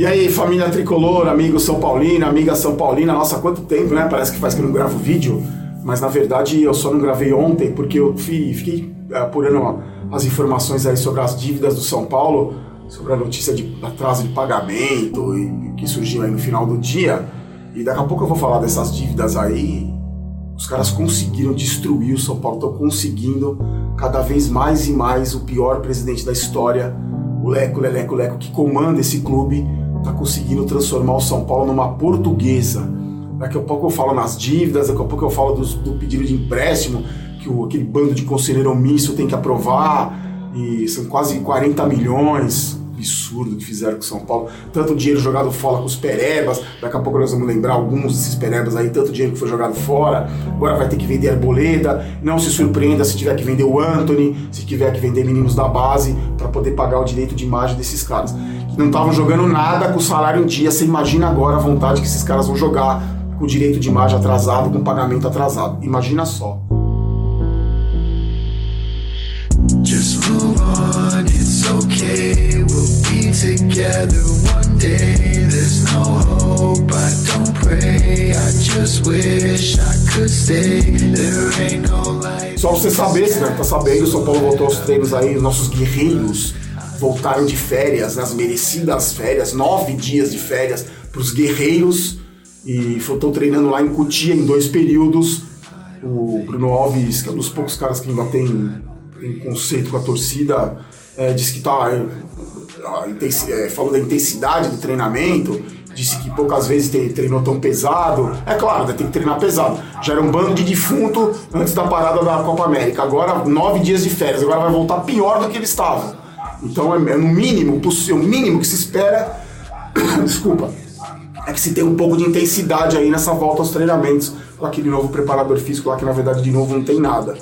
E aí, família tricolor, amigo São Paulino, amiga São Paulina, nossa, quanto tempo, né? Parece que faz que eu não gravo vídeo, mas na verdade eu só não gravei ontem porque eu fiquei apurando as informações aí sobre as dívidas do São Paulo, sobre a notícia de atraso de pagamento e que surgiu aí no final do dia. E daqui a pouco eu vou falar dessas dívidas aí. Os caras conseguiram destruir o São Paulo, estão conseguindo cada vez mais e mais o pior presidente da história, o Leco, Leleco, Leco, que comanda esse clube está conseguindo transformar o São Paulo numa portuguesa. Daqui a pouco eu falo nas dívidas, daqui a pouco eu falo do, do pedido de empréstimo, que o, aquele bando de conselheiro omisso tem que aprovar, e são quase 40 milhões. Absurdo que fizeram com o São Paulo. Tanto dinheiro jogado fora com os perebas, daqui a pouco nós vamos lembrar alguns desses perebas aí, tanto dinheiro que foi jogado fora, agora vai ter que vender Arboleda. Não se surpreenda se tiver que vender o Anthony, se tiver que vender meninos da base, para poder pagar o direito de imagem desses caras não estavam jogando nada com o salário em dia. Você imagina agora a vontade que esses caras vão jogar com o direito de imagem atrasado, com pagamento atrasado. Imagina só. Just move on, it's okay, we'll be together one day. There's no hope, I don't pray, I just wish I could stay. There ain't no light. Só pra você saber, você deve estar sabendo, o São Paulo voltou aos treinos aí, nossos guerreiros voltaram de férias, nas merecidas férias, nove dias de férias para os guerreiros e estou treinando lá em Cutia em dois períodos. O Bruno Alves, que é um dos poucos caras que ainda tem, tem conceito com a torcida, é, disse que tá, é, é, falou da intensidade do treinamento, disse que poucas vezes treinou tão pesado. É claro, tem que treinar pesado. Já era um bando de defunto antes da parada da Copa América. Agora, nove dias de férias, agora vai voltar pior do que ele estava. Então é, é no mínimo, o mínimo que se espera, desculpa, é que se tem um pouco de intensidade aí nessa volta aos treinamentos com aquele novo preparador físico lá que na verdade de novo não tem nada.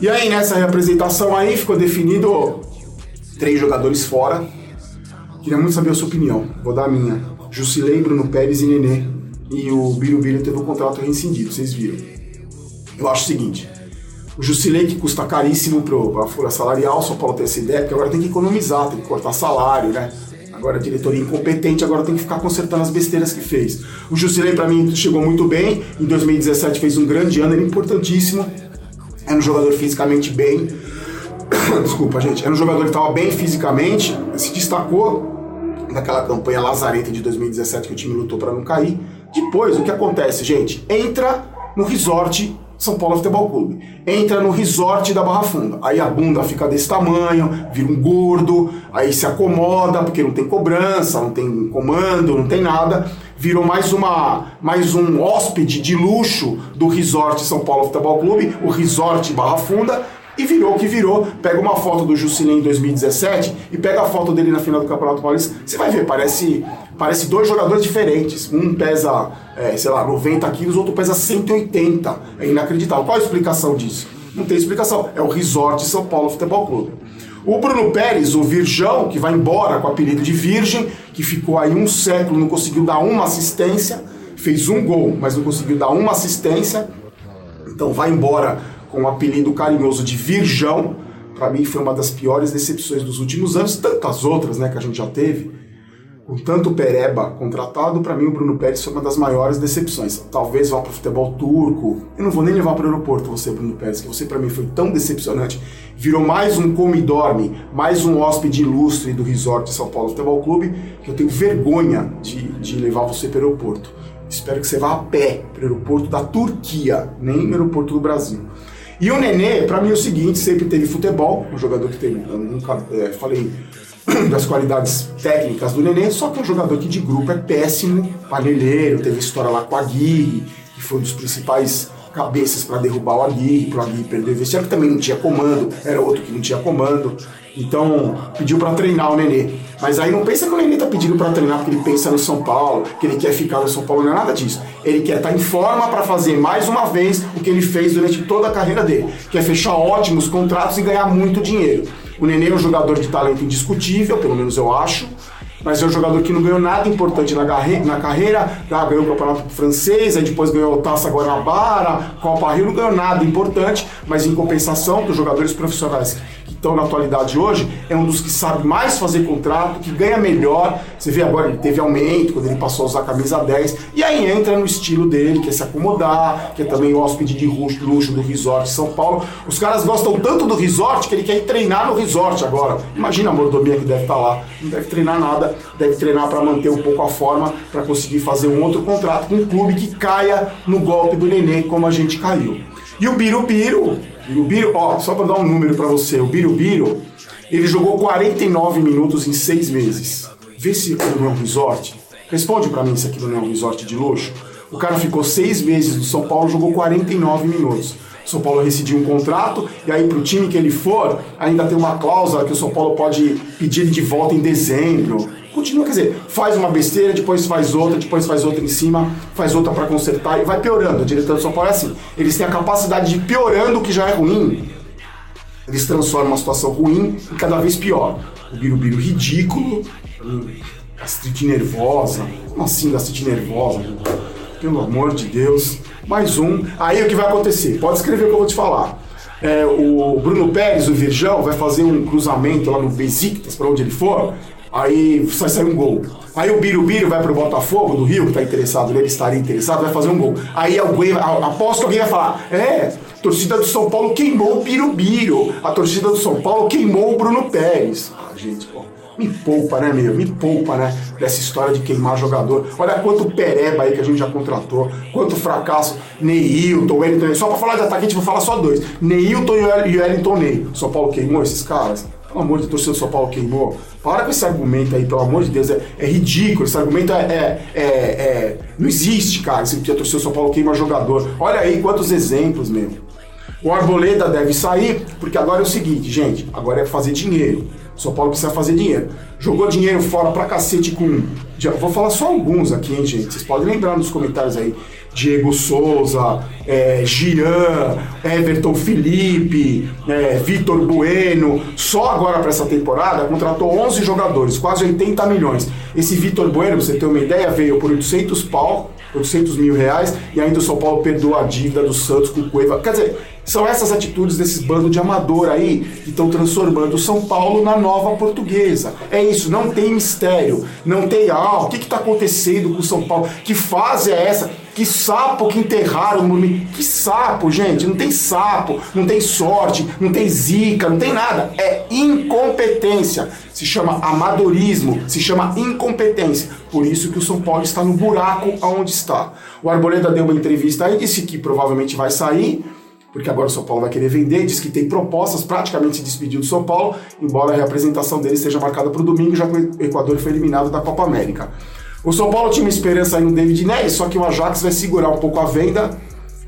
E aí nessa representação aí ficou definido três jogadores fora. Queria muito saber a sua opinião. Vou dar a minha. Jusilei, Bruno Pérez e Nenê. E o Biro teve o contrato rescindido, vocês viram. Eu acho o seguinte, o Jusilei, que custa caríssimo para a folha salarial, São Paulo tem essa ideia, porque agora tem que economizar, tem que cortar salário, né? Agora a diretoria incompetente, agora tem que ficar consertando as besteiras que fez. O Jusilei, para mim, chegou muito bem. Em 2017 fez um grande ano, era importantíssimo. Era um jogador fisicamente bem. Desculpa, gente. Era um jogador que estava bem fisicamente, se destacou naquela campanha lazarenta de 2017 que o time lutou para não cair. Depois, o que acontece, gente? Entra no resort são Paulo Futebol Clube. Entra no resort da Barra Funda. Aí a bunda fica desse tamanho, vira um gordo, aí se acomoda, porque não tem cobrança, não tem comando, não tem nada. Virou mais uma mais um hóspede de luxo do resort São Paulo Futebol Clube, o resort Barra Funda e virou o que virou. Pega uma foto do Jusilei em 2017 e pega a foto dele na final do Campeonato Paulista. Você vai ver, parece, parece dois jogadores diferentes. Um pesa, é, sei lá, 90 quilos, outro pesa 180. É inacreditável. Qual a explicação disso? Não tem explicação. É o Resort São Paulo Futebol Clube. O Bruno Pérez, o Virgão, que vai embora com o apelido de Virgem, que ficou aí um século, não conseguiu dar uma assistência, fez um gol, mas não conseguiu dar uma assistência. Então vai embora com o apelido carinhoso de Virgão. Para mim foi uma das piores decepções dos últimos anos, tantas outras né, que a gente já teve. Com tanto Pereba contratado, para mim o Bruno Pérez foi uma das maiores decepções. Talvez vá para o futebol turco. Eu não vou nem levar para o aeroporto você, Bruno Pérez, que você para mim foi tão decepcionante. Virou mais um come e dorme, mais um hóspede ilustre do resort de São Paulo Futebol Clube, que eu tenho vergonha de, de levar você para o aeroporto. Espero que você vá a pé para o aeroporto da Turquia, nem no aeroporto do Brasil. E o Nenê, para mim, é o seguinte: sempre teve futebol, um jogador que tem. Eu nunca é, falei das qualidades técnicas do Nenê, só que é um jogador que de grupo é péssimo, paneleiro, teve história lá com a Aguirre, que foi um dos principais cabeças para derrubar o Aguirre, para o Aguirre perder o vestiário, que também não tinha comando, era outro que não tinha comando. Então, pediu para treinar o Nenê. Mas aí não pensa que o Nenê tá pedindo para treinar porque ele pensa no São Paulo, que ele quer ficar no São Paulo, não é nada disso. Ele quer estar tá em forma para fazer mais uma vez o que ele fez durante toda a carreira dele, que é fechar ótimos contratos e ganhar muito dinheiro. O Nenê é um jogador de talento indiscutível, pelo menos eu acho. mas é um jogador que não ganhou nada importante na, na carreira, tá? ganhou o campeonato francês, aí depois ganhou o Taça Guanabara, Copa Rio, não ganhou nada importante, mas em compensação dos jogadores profissionais estão na atualidade hoje, é um dos que sabe mais fazer contrato, que ganha melhor. Você vê agora, ele teve aumento quando ele passou a usar a camisa 10, e aí entra no estilo dele, que é se acomodar, que é também hóspede de luxo do resort de São Paulo. Os caras gostam tanto do resort que ele quer ir treinar no resort agora. Imagina a mordomia que deve estar tá lá. Não deve treinar nada, deve treinar para manter um pouco a forma, para conseguir fazer um outro contrato com um clube que caia no golpe do Nenê, como a gente caiu. E o Birubiru, Birubiru, ó, só para dar um número para você, o Birubiru, ele jogou 49 minutos em seis meses. Vê se aquilo não é um resort. Responde para mim se aquilo não é um resort de luxo. O cara ficou seis meses no São Paulo, jogou 49 minutos. O São Paulo rescindiu um contrato e aí para o time que ele for, ainda tem uma cláusula que o São Paulo pode pedir ele de volta em dezembro continua, quer dizer, faz uma besteira, depois faz outra, depois faz outra em cima, faz outra para consertar e vai piorando. A diretora do São Paulo é assim. Eles têm a capacidade de piorando o que já é ruim, eles transformam uma situação ruim em cada vez pior. O birubiru ridículo, gastrite nervosa, como assim gastrite nervosa? Pelo amor de Deus. Mais um. Aí o que vai acontecer? Pode escrever o que eu vou te falar. É, o Bruno Pérez, o Virgão, vai fazer um cruzamento lá no Besiktas, para onde ele for, Aí vai sair um gol. Aí o Birubiru vai pro Botafogo do Rio, que tá interessado nele, estaria interessado, vai fazer um gol. Aí alguém, aposto que alguém vai falar: é, a torcida do São Paulo queimou o Birubiru, a torcida do São Paulo queimou o Bruno Pérez. Ah, gente, pô. Me poupa, né, meu? Me poupa, né? Dessa história de queimar jogador. Olha quanto pereba aí que a gente já contratou. Quanto fracasso. Neilton, Wellington. Só pra falar de ataque, a gente vai falar só dois. Neilton e Wellington Ney. São Paulo queimou esses caras? Pelo amor de Deus, torcida do São Paulo queimou. Para com esse argumento aí, pelo amor de Deus. É, é ridículo. Esse argumento é, é, é, é Não existe, cara. Se a torcida do São Paulo queima jogador. Olha aí quantos exemplos mesmo. O Arboleda deve sair, porque agora é o seguinte, gente. Agora é fazer dinheiro. O São Paulo precisa fazer dinheiro. Jogou dinheiro fora pra cacete com. Vou falar só alguns aqui, hein, gente. Vocês podem lembrar nos comentários aí. Diego Souza, é, Gian, Everton Felipe, é, Vitor Bueno. Só agora para essa temporada contratou 11 jogadores, quase 80 milhões. Esse Vitor Bueno, você ter uma ideia, veio por 800 pau, 800 mil reais, e ainda o São Paulo perdoou a dívida do Santos com o Cueva. Quer dizer, são essas atitudes desses bandos de amador aí que estão transformando o São Paulo na nova portuguesa. É isso, não tem mistério, não tem, ah, o que está acontecendo com o São Paulo? Que fase é essa? Que sapo que enterraram no Que sapo, gente? Não tem sapo, não tem sorte, não tem zica, não tem nada. É incompetência. Se chama amadorismo, se chama incompetência. Por isso que o São Paulo está no buraco aonde está. O Arboleda deu uma entrevista aí, disse que provavelmente vai sair, porque agora o São Paulo vai querer vender, diz que tem propostas, praticamente se despediu do São Paulo, embora a reapresentação dele esteja marcada para o domingo, já que o Equador foi eliminado da Copa América. O São Paulo tinha uma esperança aí no David Neres, só que o Ajax vai segurar um pouco a venda,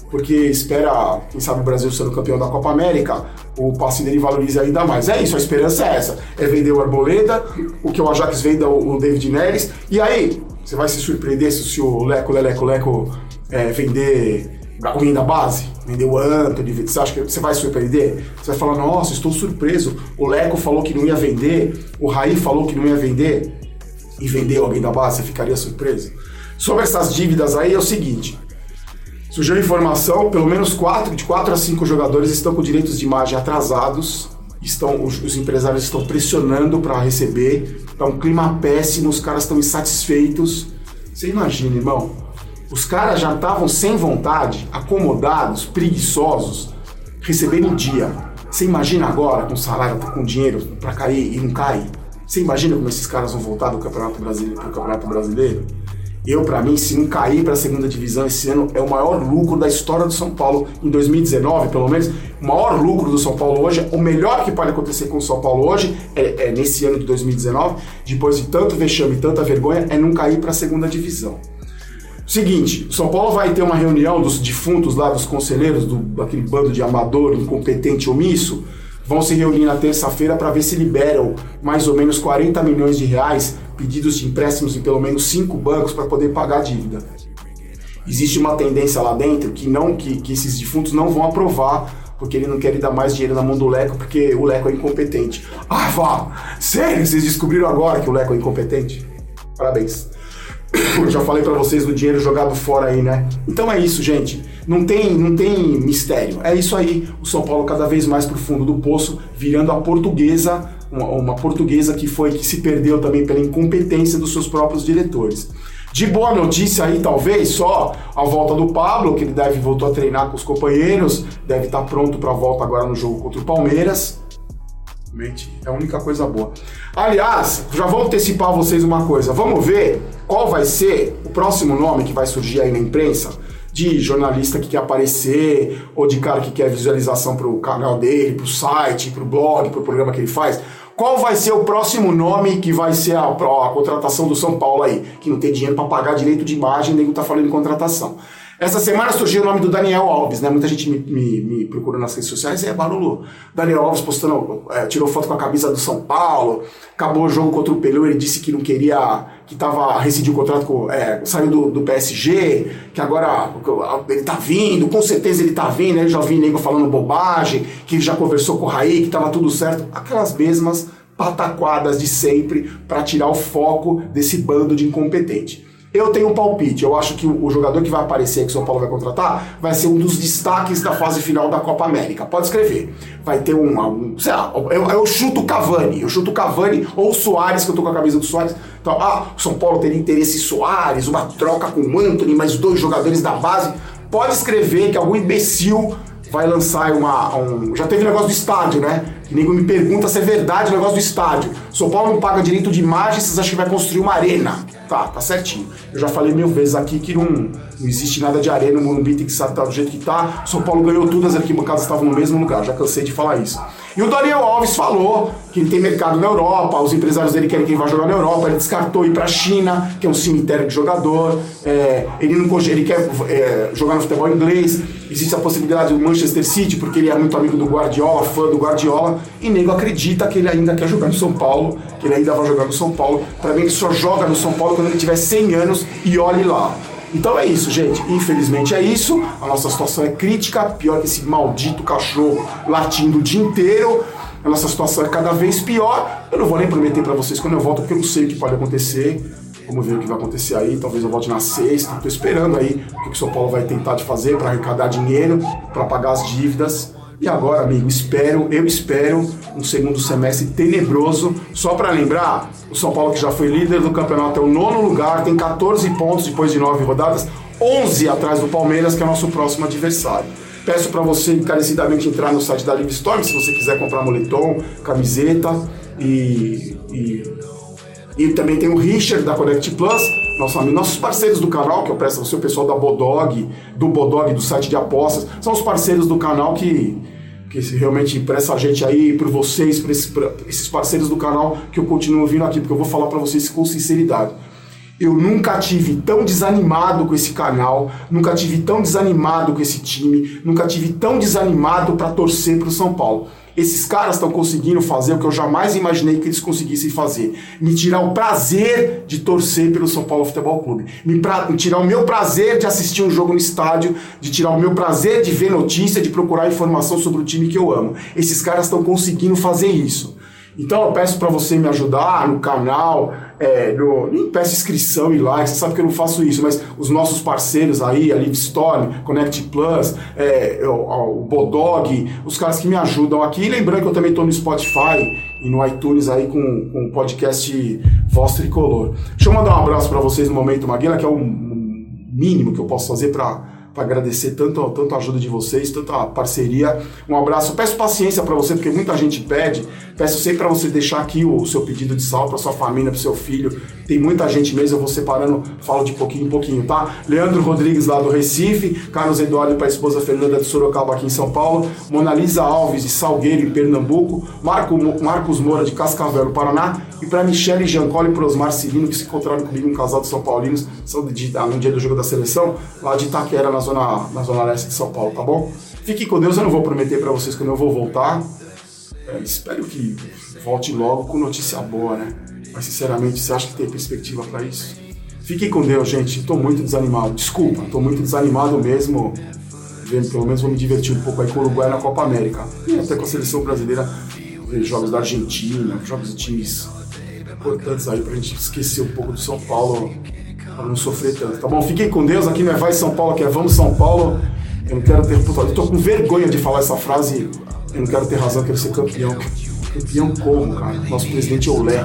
porque espera, quem sabe o Brasil sendo campeão da Copa América, o passe dele valorize ainda mais. É isso, a esperança é essa. É vender o Arboleda, o que o Ajax venda o David Neres, e aí, você vai se surpreender se o Leco, Leleco, Leco é, vender alguém da base, vender o Anthony, você acha que você vai surpreender? Você vai falar, nossa, estou surpreso, o Leco falou que não ia vender, o Raí falou que não ia vender, e vendeu alguém da base, você ficaria surpreso? Sobre essas dívidas aí é o seguinte. Surgiu informação, pelo menos quatro, de 4 a 5 jogadores estão com direitos de imagem atrasados. Estão, os, os empresários estão pressionando para receber. Tá um clima péssimo, os caras estão insatisfeitos. Você imagina, irmão? Os caras já estavam sem vontade, acomodados, preguiçosos, recebendo dia. Você imagina agora com salário, com dinheiro para cair e não cai? Você imagina como esses caras vão voltar do Campeonato Brasileiro pro Campeonato Brasileiro? Eu, para mim, se não cair para a segunda divisão esse ano, é o maior lucro da história do São Paulo em 2019, pelo menos. O maior lucro do São Paulo hoje, o melhor que pode acontecer com o São Paulo hoje, é, é nesse ano de 2019, depois de tanto vexame e tanta vergonha, é não cair para a segunda divisão. Seguinte, o São Paulo vai ter uma reunião dos defuntos lá, dos conselheiros, do, daquele bando de amador, incompetente, omisso, vão se reunir na terça-feira para ver se liberam mais ou menos 40 milhões de reais pedidos de empréstimos em pelo menos cinco bancos para poder pagar a dívida. Existe uma tendência lá dentro que não que, que esses defuntos não vão aprovar porque ele não quer dar mais dinheiro na mão do Leco, porque o Leco é incompetente. Ah, vá! Sério? Vocês descobriram agora que o Leco é incompetente? Parabéns. Eu já falei para vocês do dinheiro jogado fora aí, né? Então é isso, gente. Não tem, não tem mistério. É isso aí. O São Paulo cada vez mais pro fundo do poço, virando a portuguesa, uma, uma portuguesa que foi que se perdeu também pela incompetência dos seus próprios diretores. De boa notícia aí, talvez, só a volta do Pablo, que ele deve voltar a treinar com os companheiros, deve estar pronto para a volta agora no jogo contra o Palmeiras. Realmente é a única coisa boa. Aliás, já vou antecipar a vocês uma coisa. Vamos ver qual vai ser o próximo nome que vai surgir aí na imprensa de jornalista que quer aparecer ou de cara que quer visualização para o canal dele, para o site, para o blog, para o programa que ele faz. Qual vai ser o próximo nome que vai ser a, a contratação do São Paulo aí? Que não tem dinheiro para pagar direito de imagem, nem tá falando em contratação. Essa semana surgiu o nome do Daniel Alves, né? Muita gente me, me, me procurou nas redes sociais. É, Barulho, Daniel Alves postando, é, tirou foto com a camisa do São Paulo, acabou o jogo contra o Pelu, ele disse que não queria, que tava, rescindiu o contrato com, é, saiu do, do PSG, que agora ele tá vindo, com certeza ele tá vindo, eu já vi nego falando bobagem, que já conversou com o Raí, que tava tudo certo. Aquelas mesmas pataquadas de sempre para tirar o foco desse bando de incompetente. Eu tenho um palpite. Eu acho que o jogador que vai aparecer que o São Paulo vai contratar vai ser um dos destaques da fase final da Copa América. Pode escrever. Vai ter um. um sei lá, eu, eu chuto Cavani. Eu chuto Cavani ou Soares, que eu tô com a camisa do Soares. Então, ah, o São Paulo teria interesse em Soares, uma troca com o Anthony, mais dois jogadores da base. Pode escrever que algum imbecil vai lançar uma. Um, já teve negócio do estádio, né? Ninguém me pergunta se é verdade o negócio do estádio. São Paulo não paga direito de imagem, vocês acham que vai construir uma arena? Tá, tá certinho. Eu já falei mil vezes aqui que não, não existe nada de arena, o Morumbi tem que estar do jeito que tá. São Paulo ganhou tudo, as arquibancadas estavam no mesmo lugar, já cansei de falar isso. E o Daniel Alves falou que ele tem mercado na Europa, os empresários dele querem que ele vá jogar na Europa, ele descartou ir para a China, que é um cemitério de jogador, é, ele, não, ele quer é, jogar no futebol inglês, existe a possibilidade do Manchester City, porque ele é muito amigo do Guardiola, fã do Guardiola, e nego acredita que ele ainda quer jogar no São Paulo, que ele ainda vai jogar no São Paulo. Para mim, ele só joga no São Paulo quando ele tiver 100 anos e olhe lá. Então é isso, gente. Infelizmente é isso. A nossa situação é crítica. Pior que esse maldito cachorro latindo o dia inteiro. A nossa situação é cada vez pior. Eu não vou nem prometer para vocês quando eu volto, porque eu não sei o que pode acontecer. Vamos ver o que vai acontecer aí. Talvez eu volte na sexta. Estou esperando aí o que o São Paulo vai tentar de fazer para arrecadar dinheiro, para pagar as dívidas. E agora, amigo, espero, eu espero um segundo semestre tenebroso. Só para lembrar, o São Paulo que já foi líder do campeonato é o nono lugar, tem 14 pontos depois de nove rodadas, 11 atrás do Palmeiras, que é o nosso próximo adversário. Peço para você encarecidamente entrar no site da Live Storm se você quiser comprar moletom, camiseta e, e, e também tem o Richard da Connect Plus, nossos parceiros do canal, que eu peço a você, o pessoal da Bodog, do Bodog, do site de apostas, são os parceiros do canal que, que realmente para essa gente aí, por vocês, para esses, esses parceiros do canal, que eu continuo vindo aqui, porque eu vou falar para vocês com sinceridade. Eu nunca tive tão desanimado com esse canal, nunca tive tão desanimado com esse time, nunca tive tão desanimado para torcer para o São Paulo. Esses caras estão conseguindo fazer o que eu jamais imaginei que eles conseguissem fazer. Me tirar o prazer de torcer pelo São Paulo Futebol Clube. Me, pra, me tirar o meu prazer de assistir um jogo no estádio, de tirar o meu prazer de ver notícia, de procurar informação sobre o time que eu amo. Esses caras estão conseguindo fazer isso. Então eu peço para você me ajudar no canal, é, no, nem peço inscrição e like, você sabe que eu não faço isso, mas os nossos parceiros aí, a Livestorm, Connect Plus, é, o, o Bodog, os caras que me ajudam aqui. E lembrando que eu também estou no Spotify e no iTunes aí com, com o podcast Voz Tricolor. Deixa eu mandar um abraço para vocês no Momento Maguila, que é o mínimo que eu posso fazer para para agradecer tanto, tanto a ajuda de vocês, tanta parceria. Um abraço. Peço paciência para você, porque muita gente pede. Peço sempre para você deixar aqui o seu pedido de sal para sua família, para seu filho. Tem muita gente mesmo, eu vou separando, falo de pouquinho em pouquinho, tá? Leandro Rodrigues lá do Recife, Carlos Eduardo para a esposa Fernanda de Sorocaba aqui em São Paulo, Monalisa Alves de Salgueiro em Pernambuco, Marco, Marcos Moura de Cascavel, Paraná, e para Michele Giancoli e para Osmar Cirino, que se encontraram comigo, um casal de São Paulinos, são de, de, no dia do jogo da seleção, lá de Itaquera, na zona, na zona leste de São Paulo, tá bom? Fique com Deus, eu não vou prometer para vocês quando eu vou voltar. É, espero que volte logo com notícia boa, né? Mas sinceramente, você acha que tem perspectiva para isso? Fiquem com Deus, gente. Estou muito desanimado. Desculpa, estou muito desanimado mesmo. pelo menos vou me divertir um pouco aí com o Uruguai na Copa América. E até com a seleção brasileira, ver jogos da Argentina, jogos de times importantes aí pra gente esquecer um pouco do São Paulo, pra não sofrer tanto. Tá bom? Fiquem com Deus, aqui não é Vai São Paulo, aqui é Vamos São Paulo. Eu não quero ter. Eu tô com vergonha de falar essa frase. Eu não quero ter razão, eu quero ser campeão. Campeão como, cara? Nosso presidente é o Lé.